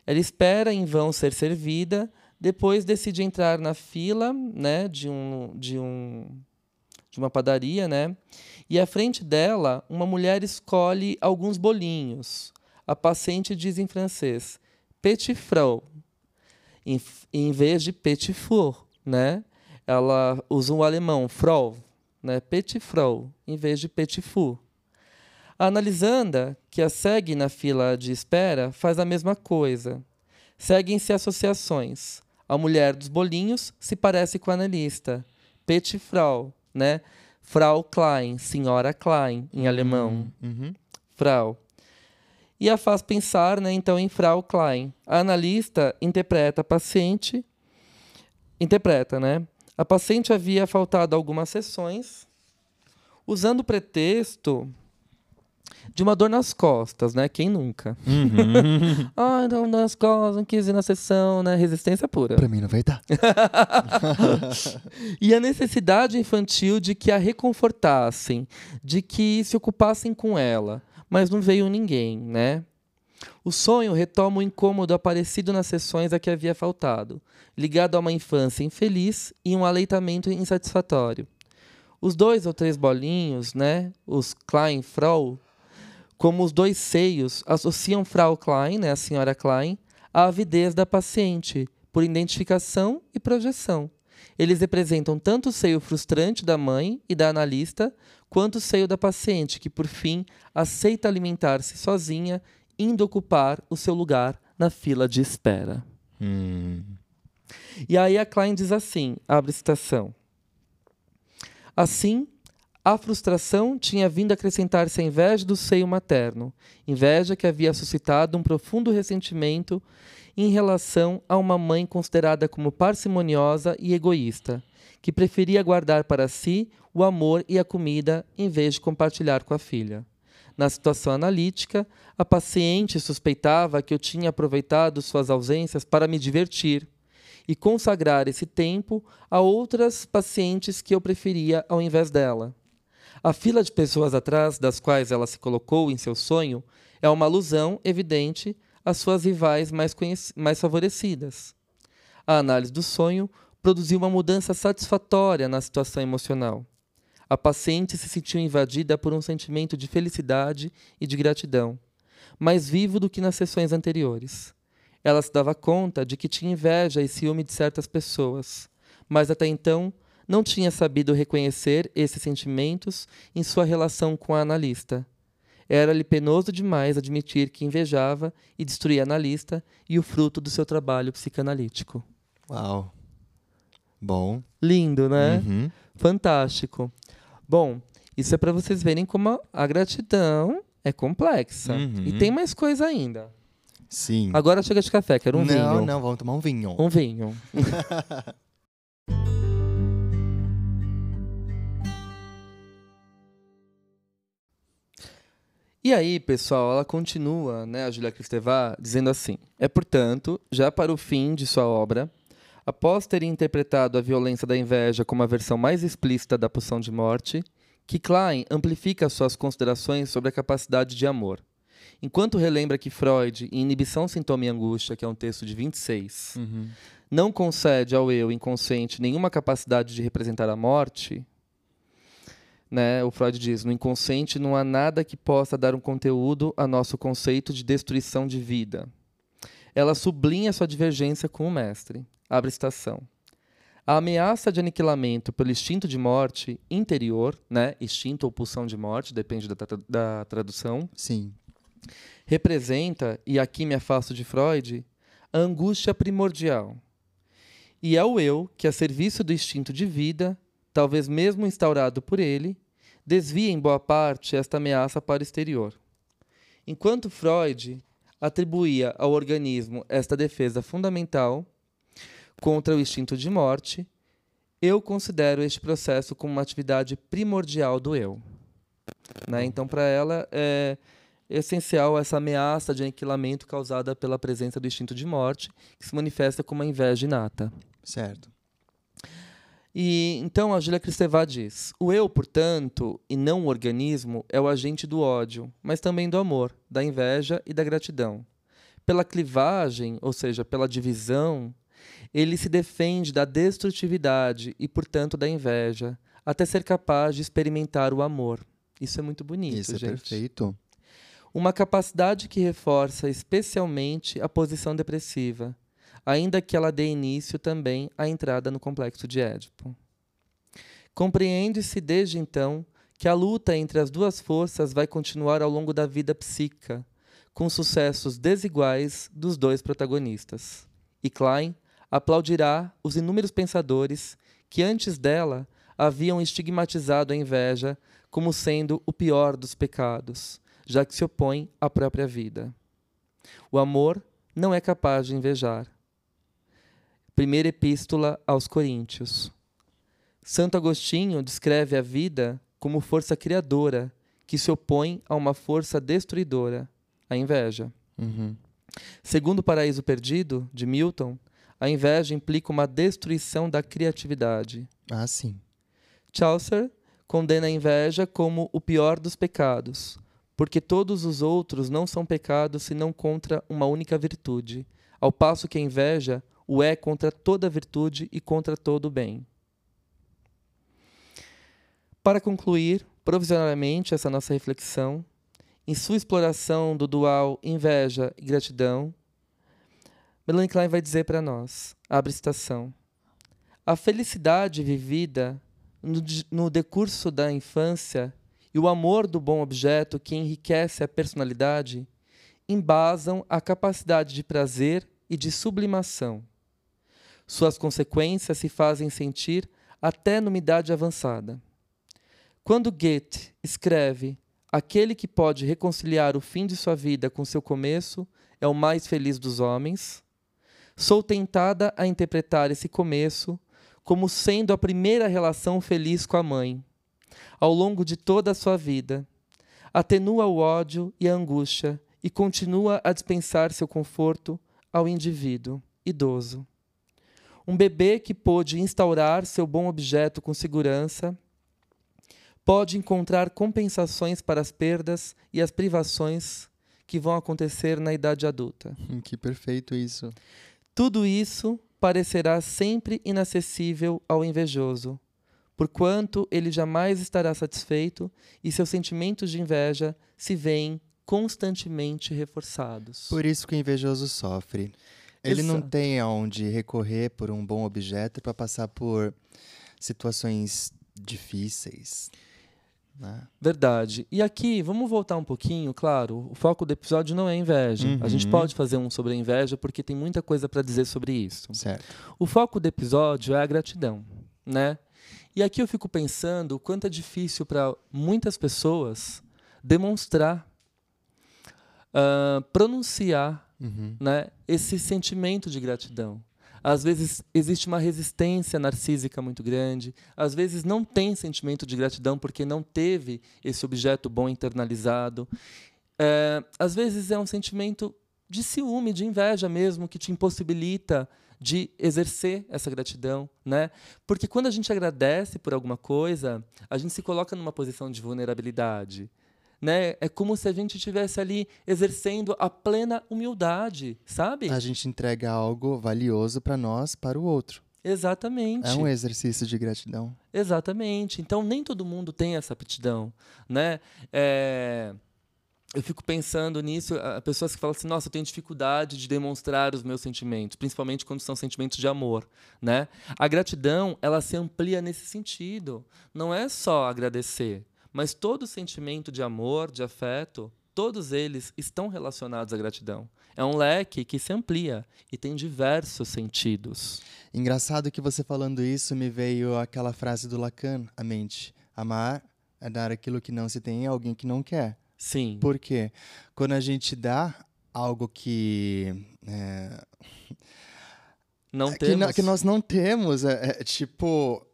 Ela espera em vão ser servida, depois decide entrar na fila, né, de um de um de uma padaria, né? E à frente dela, uma mulher escolhe alguns bolinhos. A paciente diz em francês: "Petit frau", em, em vez de petit four, né? Ela usa o alemão Frau, né? Petit Frau, em vez de petit four. A analisanda, que a segue na fila de espera, faz a mesma coisa. Seguem-se associações. A mulher dos bolinhos se parece com a analista. Petit Frau, né? Frau Klein, senhora Klein, em alemão. Uhum. Frau. E a faz pensar, né, então, em Frau Klein. A analista interpreta a paciente, interpreta, né? A paciente havia faltado algumas sessões, usando o pretexto de uma dor nas costas, né? Quem nunca? Uhum. Ah, então nas costas, não quis ir na sessão, né? Resistência pura. pra mim não vai dar. e a necessidade infantil de que a reconfortassem, de que se ocupassem com ela, mas não veio ninguém, né? O sonho retoma o incômodo aparecido nas sessões a que havia faltado, ligado a uma infância infeliz e um aleitamento insatisfatório. Os dois ou três bolinhos, né, os Klein Frau, como os dois seios, associam Frau Klein, né, a senhora Klein, à avidez da paciente, por identificação e projeção. Eles representam tanto o seio frustrante da mãe e da analista, quanto o seio da paciente, que por fim aceita alimentar-se sozinha, indo ocupar o seu lugar na fila de espera. Hum. E aí a Klein diz assim, abre citação. Assim, a frustração tinha vindo acrescentar-se à inveja do seio materno, inveja que havia suscitado um profundo ressentimento em relação a uma mãe considerada como parcimoniosa e egoísta, que preferia guardar para si o amor e a comida em vez de compartilhar com a filha. Na situação analítica, a paciente suspeitava que eu tinha aproveitado suas ausências para me divertir e consagrar esse tempo a outras pacientes que eu preferia ao invés dela. A fila de pessoas atrás das quais ela se colocou em seu sonho é uma alusão evidente às suas rivais mais, mais favorecidas. A análise do sonho produziu uma mudança satisfatória na situação emocional. A paciente se sentiu invadida por um sentimento de felicidade e de gratidão, mais vivo do que nas sessões anteriores. Ela se dava conta de que tinha inveja e ciúme de certas pessoas, mas até então não tinha sabido reconhecer esses sentimentos em sua relação com a analista. Era-lhe penoso demais admitir que invejava e destruía a analista e o fruto do seu trabalho psicanalítico. Uau. Bom. Lindo, né? Uhum. Fantástico. Bom, isso é para vocês verem como a gratidão é complexa. Uhum. E tem mais coisa ainda. Sim. Agora chega de café, quero um não, vinho. não, vamos tomar um vinho. Um vinho. E aí, pessoal, ela continua, né, a Julia Kristeva, dizendo assim: É, portanto, já para o fim de sua obra, após ter interpretado a violência da inveja como a versão mais explícita da pulsão de morte, que Klein amplifica suas considerações sobre a capacidade de amor. Enquanto relembra que Freud, em Inibição, Sintoma e Angústia, que é um texto de 26, Uhum. não concede ao eu inconsciente nenhuma capacidade de representar a morte, né, o Freud diz: no inconsciente não há nada que possa dar um conteúdo a nosso conceito de destruição de vida. Ela sublinha sua divergência com o mestre. Abre citação. A ameaça de aniquilamento pelo instinto de morte interior, né, instinto ou pulsão de morte, depende da, tra- da tradução, Sim. representa, e aqui me afasto de Freud, a angústia primordial. E é o eu que, a serviço do instinto de vida, talvez mesmo instaurado por ele, desvia em boa parte esta ameaça para o exterior. Enquanto Freud atribuía ao organismo esta defesa fundamental contra o instinto de morte, eu considero este processo como uma atividade primordial do eu. Né? Então, para ela, é essencial essa ameaça de aniquilamento causada pela presença do instinto de morte, que se manifesta como a inveja inata. Certo. E então a Julia Kristeva diz: o eu, portanto, e não o organismo, é o agente do ódio, mas também do amor, da inveja e da gratidão. Pela clivagem, ou seja, pela divisão, ele se defende da destrutividade e, portanto, da inveja, até ser capaz de experimentar o amor. Isso é muito bonito, Isso é gente. perfeito. Uma capacidade que reforça especialmente a posição depressiva, ainda que ela dê início também à entrada no complexo de Édipo. Compreende-se desde então que a luta entre as duas forças vai continuar ao longo da vida psíquica, com sucessos desiguais dos dois protagonistas. E Klein aplaudirá os inúmeros pensadores que antes dela haviam estigmatizado a inveja como sendo o pior dos pecados, já que se opõe à própria vida. O amor não é capaz de invejar. Primeira Epístola aos Coríntios. Santo Agostinho descreve a vida como força criadora que se opõe a uma força destruidora, a inveja. Uhum. Segundo o Paraíso Perdido, de Milton, a inveja implica uma destruição da criatividade. Ah, sim. Chaucer condena a inveja como o pior dos pecados, porque todos os outros não são pecados senão contra uma única virtude, ao passo que a inveja o é contra toda virtude e contra todo o bem. Para concluir, provisoriamente, essa nossa reflexão, em sua exploração do dual inveja e gratidão, Melanie Klein vai dizer para nós, abre citação, a felicidade vivida no, no decurso da infância e o amor do bom objeto que enriquece a personalidade embasam a capacidade de prazer e de sublimação. Suas consequências se fazem sentir até numa idade avançada. Quando Goethe escreve Aquele que pode reconciliar o fim de sua vida com seu começo é o mais feliz dos homens, sou tentada a interpretar esse começo como sendo a primeira relação feliz com a mãe, ao longo de toda a sua vida. Atenua o ódio e a angústia e continua a dispensar seu conforto ao indivíduo idoso. Um bebê que pôde instaurar seu bom objeto com segurança pode encontrar compensações para as perdas e as privações que vão acontecer na idade adulta. Hum, que perfeito isso. Tudo isso parecerá sempre inacessível ao invejoso, porquanto ele jamais estará satisfeito e seus sentimentos de inveja se veem constantemente reforçados. Por isso que o invejoso sofre. Ele Exato. não tem aonde recorrer por um bom objeto para passar por situações difíceis. Né? Verdade. E aqui, vamos voltar um pouquinho, claro, o foco do episódio não é inveja. Uhum. A gente uhum. pode fazer um sobre a inveja porque tem muita coisa para dizer sobre isso. Certo. O foco do episódio é a gratidão, né? E aqui eu fico pensando o quanto é difícil para muitas pessoas demonstrar, uh, pronunciar uhum. né, esse sentimento de gratidão. Às vezes existe uma resistência narcísica muito grande, às vezes não tem sentimento de gratidão porque não teve esse objeto bom internalizado. É, às vezes é um sentimento de ciúme, de inveja mesmo, que te impossibilita de exercer essa gratidão, né? Porque quando a gente agradece por alguma coisa, a gente se coloca numa posição de vulnerabilidade né? É como se a gente estivesse ali exercendo a plena humildade, sabe? A gente entrega algo valioso para nós, para o outro. Exatamente. É um exercício de gratidão. Exatamente. Então nem todo mundo tem essa aptidão, né? É... Eu fico pensando nisso, pessoas que falam assim, nossa, eu tenho dificuldade de demonstrar os meus sentimentos, principalmente quando são sentimentos de amor, né? A gratidão, ela se amplia nesse sentido. Não é só agradecer, mas todo sentimento de amor, de afeto, todos eles estão relacionados à gratidão. É um leque que se amplia e tem diversos sentidos. Engraçado que você falando isso me veio aquela frase do Lacan à mente: amar é dar aquilo que não se tem a alguém que não quer. Sim. Por quê? Quando a gente dá algo que é, não temos. Que, que, nós não temos, é, é tipo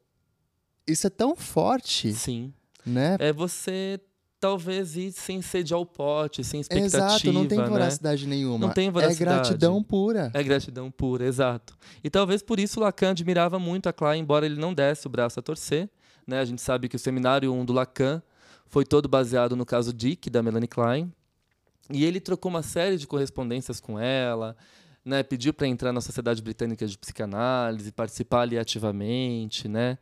isso é tão forte. Sim né? É você talvez ir sem sede ao pote, sem expectativa. Exato, não tem né? voracidade né? nenhuma. Não tem voracidade. É gratidão pura. É gratidão pura, exato. E talvez por isso Lacan admirava muito a Klein, embora ele não desse o braço a torcer. Né? A gente sabe que o seminário 1 do Lacan foi todo baseado no caso Dick, da Melanie Klein. E ele trocou uma série de correspondências com ela, né, pediu para entrar na Sociedade Britânica de Psicanálise, participar ali ativamente, né?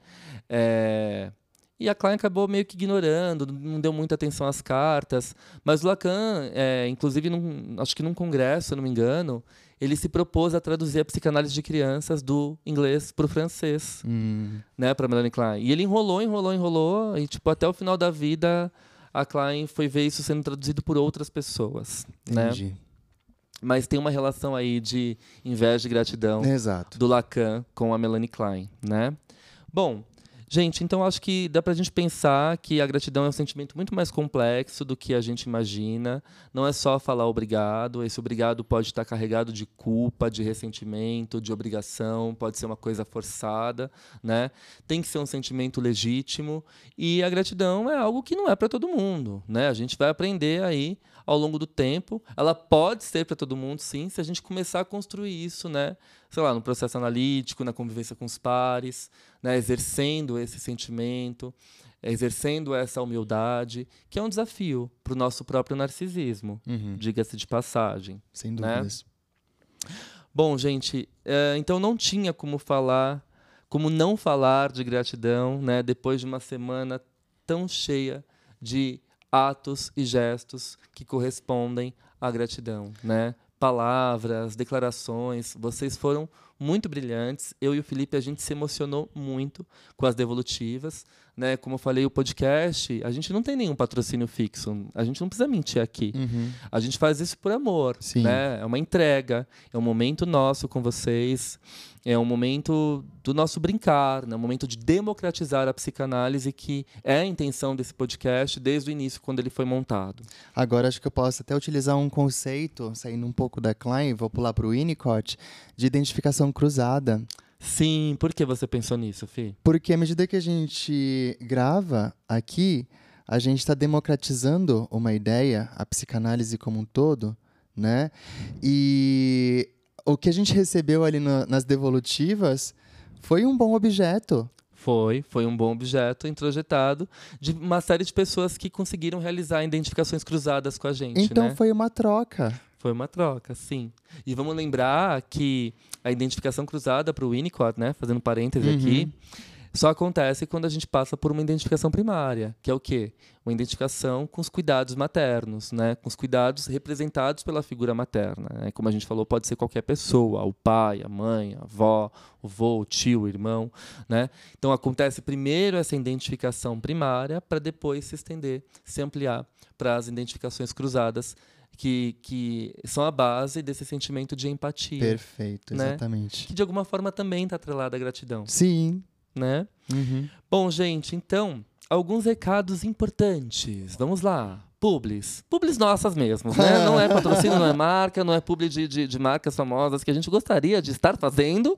É... E a Klein acabou meio que ignorando, não deu muita atenção às cartas. Mas o Lacan, é, inclusive, num, acho que num congresso, se não me engano, ele se propôs a traduzir a psicanálise de crianças do inglês para o francês, Hum, né, para Melanie Klein. E ele enrolou, enrolou, enrolou, e tipo até o final da vida a Klein foi ver isso sendo traduzido por outras pessoas, né? entendi. Mas tem uma relação aí de inveja e gratidão Exato. do Lacan com a Melanie Klein, né? Bom, gente, então acho que dá pra gente pensar que a gratidão é um sentimento muito mais complexo do que a gente imagina. Não é só falar obrigado, esse obrigado pode estar carregado de culpa, de ressentimento, de obrigação, pode ser uma coisa forçada, né? Tem que ser um sentimento legítimo e a gratidão é algo que não é para todo mundo, né? A gente vai aprender aí ao longo do tempo. Ela pode ser para todo mundo, sim, se a gente começar a construir isso, né? Sei lá, no processo analítico, na convivência com os pares, né? exercendo esse sentimento, exercendo essa humildade, que é um desafio para o nosso próprio narcisismo, Uhum, diga-se de passagem. Sem né? dúvidas. Bom, gente, eh, então não tinha como falar, como não falar de gratidão, né? Depois de uma semana tão cheia de atos e gestos que correspondem à gratidão, né? Palavras, declarações, vocês foram muito brilhantes. Eu e o Felipe a gente se emocionou muito com as devolutivas, né? Como eu falei, o podcast, a gente não tem nenhum patrocínio fixo. A gente não precisa mentir aqui. Uhum. A gente faz isso por amor, Sim. né? É uma entrega, é um momento nosso com vocês, é um momento do nosso brincar, né? um momento de democratizar a psicanálise, que é a intenção desse podcast desde o início, quando ele foi montado. Agora acho que eu posso até utilizar um conceito, saindo um pouco da Klein, vou pular para o Winnicott, de identificação cruzada. Sim, por que você pensou nisso, Fih? Porque à medida que a gente grava aqui, a gente está democratizando uma ideia, a psicanálise como um todo, né? E o que a gente recebeu ali na- nas devolutivas foi um bom objeto. Foi, foi um bom objeto introjetado de uma série de pessoas que conseguiram realizar identificações cruzadas com a gente, Então né? foi uma troca. Foi uma troca, sim. E vamos lembrar que a identificação cruzada para o Winnicott, né, fazendo parênteses Uhum. aqui, só acontece quando a gente passa por uma identificação primária, que é o quê? Uma identificação com os cuidados maternos, né, com os cuidados representados pela figura materna. Né? Como a gente falou, pode ser qualquer pessoa, o pai, a mãe, a avó, o vô, o tio, o irmão, né? Então acontece primeiro essa identificação primária para depois se estender, se ampliar para as identificações cruzadas que, que são a base desse sentimento de empatia, Perfeito, Né? exatamente. que de alguma forma também está atrelada à gratidão, Sim. né? Uhum. Bom, gente, então, alguns recados importantes. Vamos lá. Publis. Publis nossas mesmo, né? Não é patrocínio, não é marca, não é publi de, de, de marcas famosas que a gente gostaria de estar fazendo,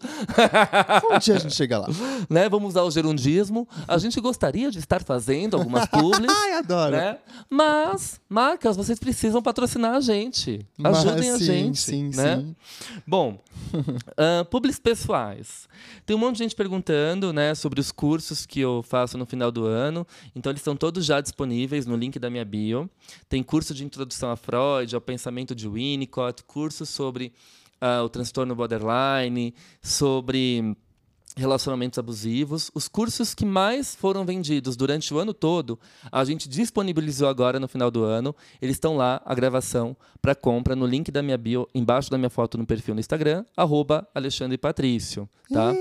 Um dia a gente chega lá. né? Vamos usar o gerundismo. A gente gostaria de estar fazendo algumas publis. Ai, adoro. né? Mas, marcas, vocês precisam patrocinar a gente. Mas Ajudem a sim, gente. Sim, né? sim. Bom, uh, publis pessoais. Tem um monte de gente perguntando né, sobre os cursos que eu faço no final do ano. Então, eles estão todos já disponíveis no link da minha bio. Tem curso de introdução a Freud, ao pensamento de Winnicott, curso sobre ah, o transtorno borderline, sobre relacionamentos abusivos. Os cursos que mais foram vendidos durante o ano todo, a gente disponibilizou agora no final do ano. Eles estão lá, a gravação, para compra no link da minha bio, embaixo da minha foto no perfil no Instagram, arroba Alexandre Patrício, tá?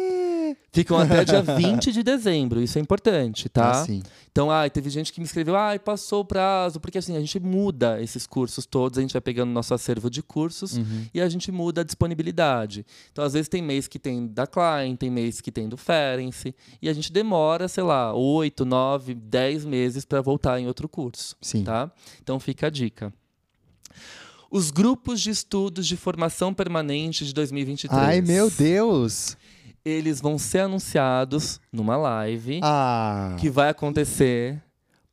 Ficam até dia 20 de dezembro, isso é importante, tá? Ah. Então, ai, teve gente que me escreveu, ai, passou o prazo, porque assim, a gente muda esses cursos todos, a gente vai pegando nosso acervo de cursos Uhum. e a gente muda a disponibilidade. Então, às vezes tem mês que tem da Klein, tem mês que tem do Ferenc, e a gente demora, sei lá, 8, 9, 10 meses para voltar em outro curso, Sim. tá? Então, fica a dica. Os grupos de estudos de formação permanente de 2023. Ai, meu Deus. Eles vão ser anunciados numa live Ah. que vai acontecer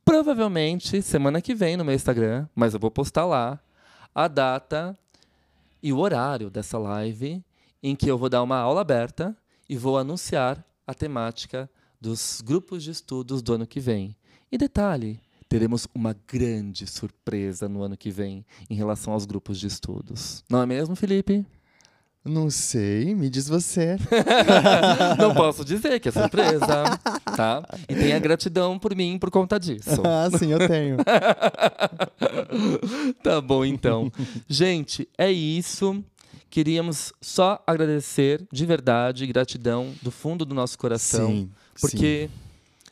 provavelmente semana que vem no meu Instagram, mas eu vou postar lá a data e o horário dessa live em que eu vou dar uma aula aberta e vou anunciar a temática dos grupos de estudos do ano que vem. E detalhe, teremos uma grande surpresa no ano que vem em relação aos grupos de estudos. Não é mesmo, Felipe? Não sei, me diz você. Não posso dizer que é surpresa, tá? E tenha gratidão por mim por conta disso. ah, sim, eu tenho. tá bom, então. Gente, é isso. queríamos só agradecer de verdade, gratidão do fundo do nosso coração, Sim, porque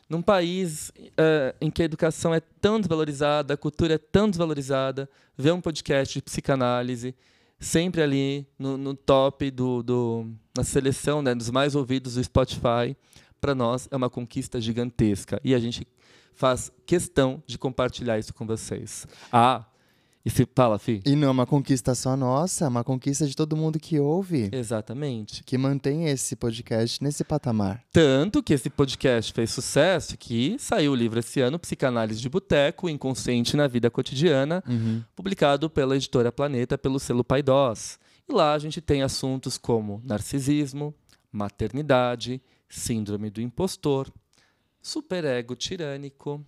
num país eh, em que a educação é tão desvalorizada, a cultura é tão desvalorizada, ver um podcast de psicanálise sempre ali no, no top do, do na seleção né, dos mais ouvidos do Spotify, para nós é uma conquista gigantesca e a gente faz questão de compartilhar isso com vocês. Ah, e se fala, Fi? E não é uma conquista só nossa, é uma conquista de todo mundo que ouve. Exatamente. Que mantém esse podcast nesse patamar. Tanto que esse podcast fez sucesso que saiu o livro esse ano, Psicanálise de Boteco, Inconsciente na Vida Cotidiana, Uhum. publicado pela editora Planeta pelo selo Paidós. E lá a gente tem assuntos como narcisismo, maternidade, síndrome do impostor, superego tirânico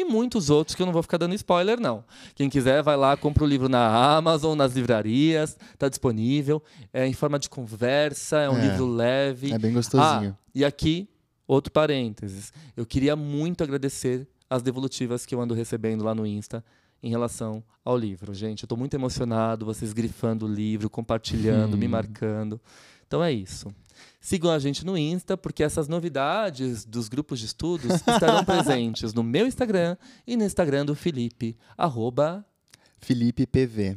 e muitos outros que eu não vou ficar dando spoiler não. Quem quiser vai lá, compra o livro na Amazon, nas livrarias, está disponível, é em forma de conversa, é um É. livro leve. É bem gostosinho. Ah, e aqui, outro parênteses. Eu queria muito agradecer as devolutivas que eu ando recebendo lá no Insta em relação ao livro. Gente, eu estou muito emocionado, vocês grifando o livro, compartilhando, me Hum. marcando. Então é isso. Sigam a gente no Insta, porque essas novidades dos grupos de estudos estarão presentes no meu Instagram e no Instagram do Felipe, arroba, Felipe PV.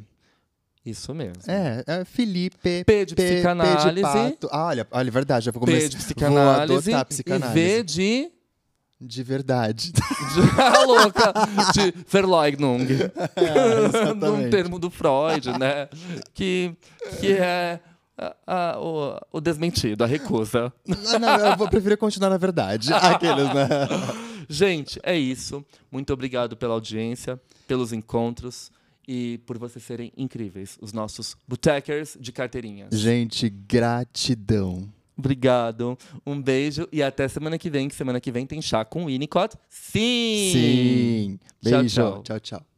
isso mesmo. É, é Felipe P de P- P de psicanálise, pato. Ah, olha, olha, verdade, eu vou P começar. de psicanálise, Vou adotar e psicanálise. V de... De verdade. de a louca de Verleugnung. É, um exatamente. termo do Freud, né? Que, que é a- a- o, o desmentido, a recusa. Não, não, eu vou preferir continuar na verdade. Aqueles, né? Gente, é isso. Muito obrigado pela audiência, pelos encontros e por vocês serem incríveis. Os nossos botecers de carteirinhas. Gente, gratidão. Obrigado. Um beijo e até semana que vem, que semana que vem tem chá com Winnicott. Sim! Sim. Tchau, Beijo. tchau. tchau. tchau.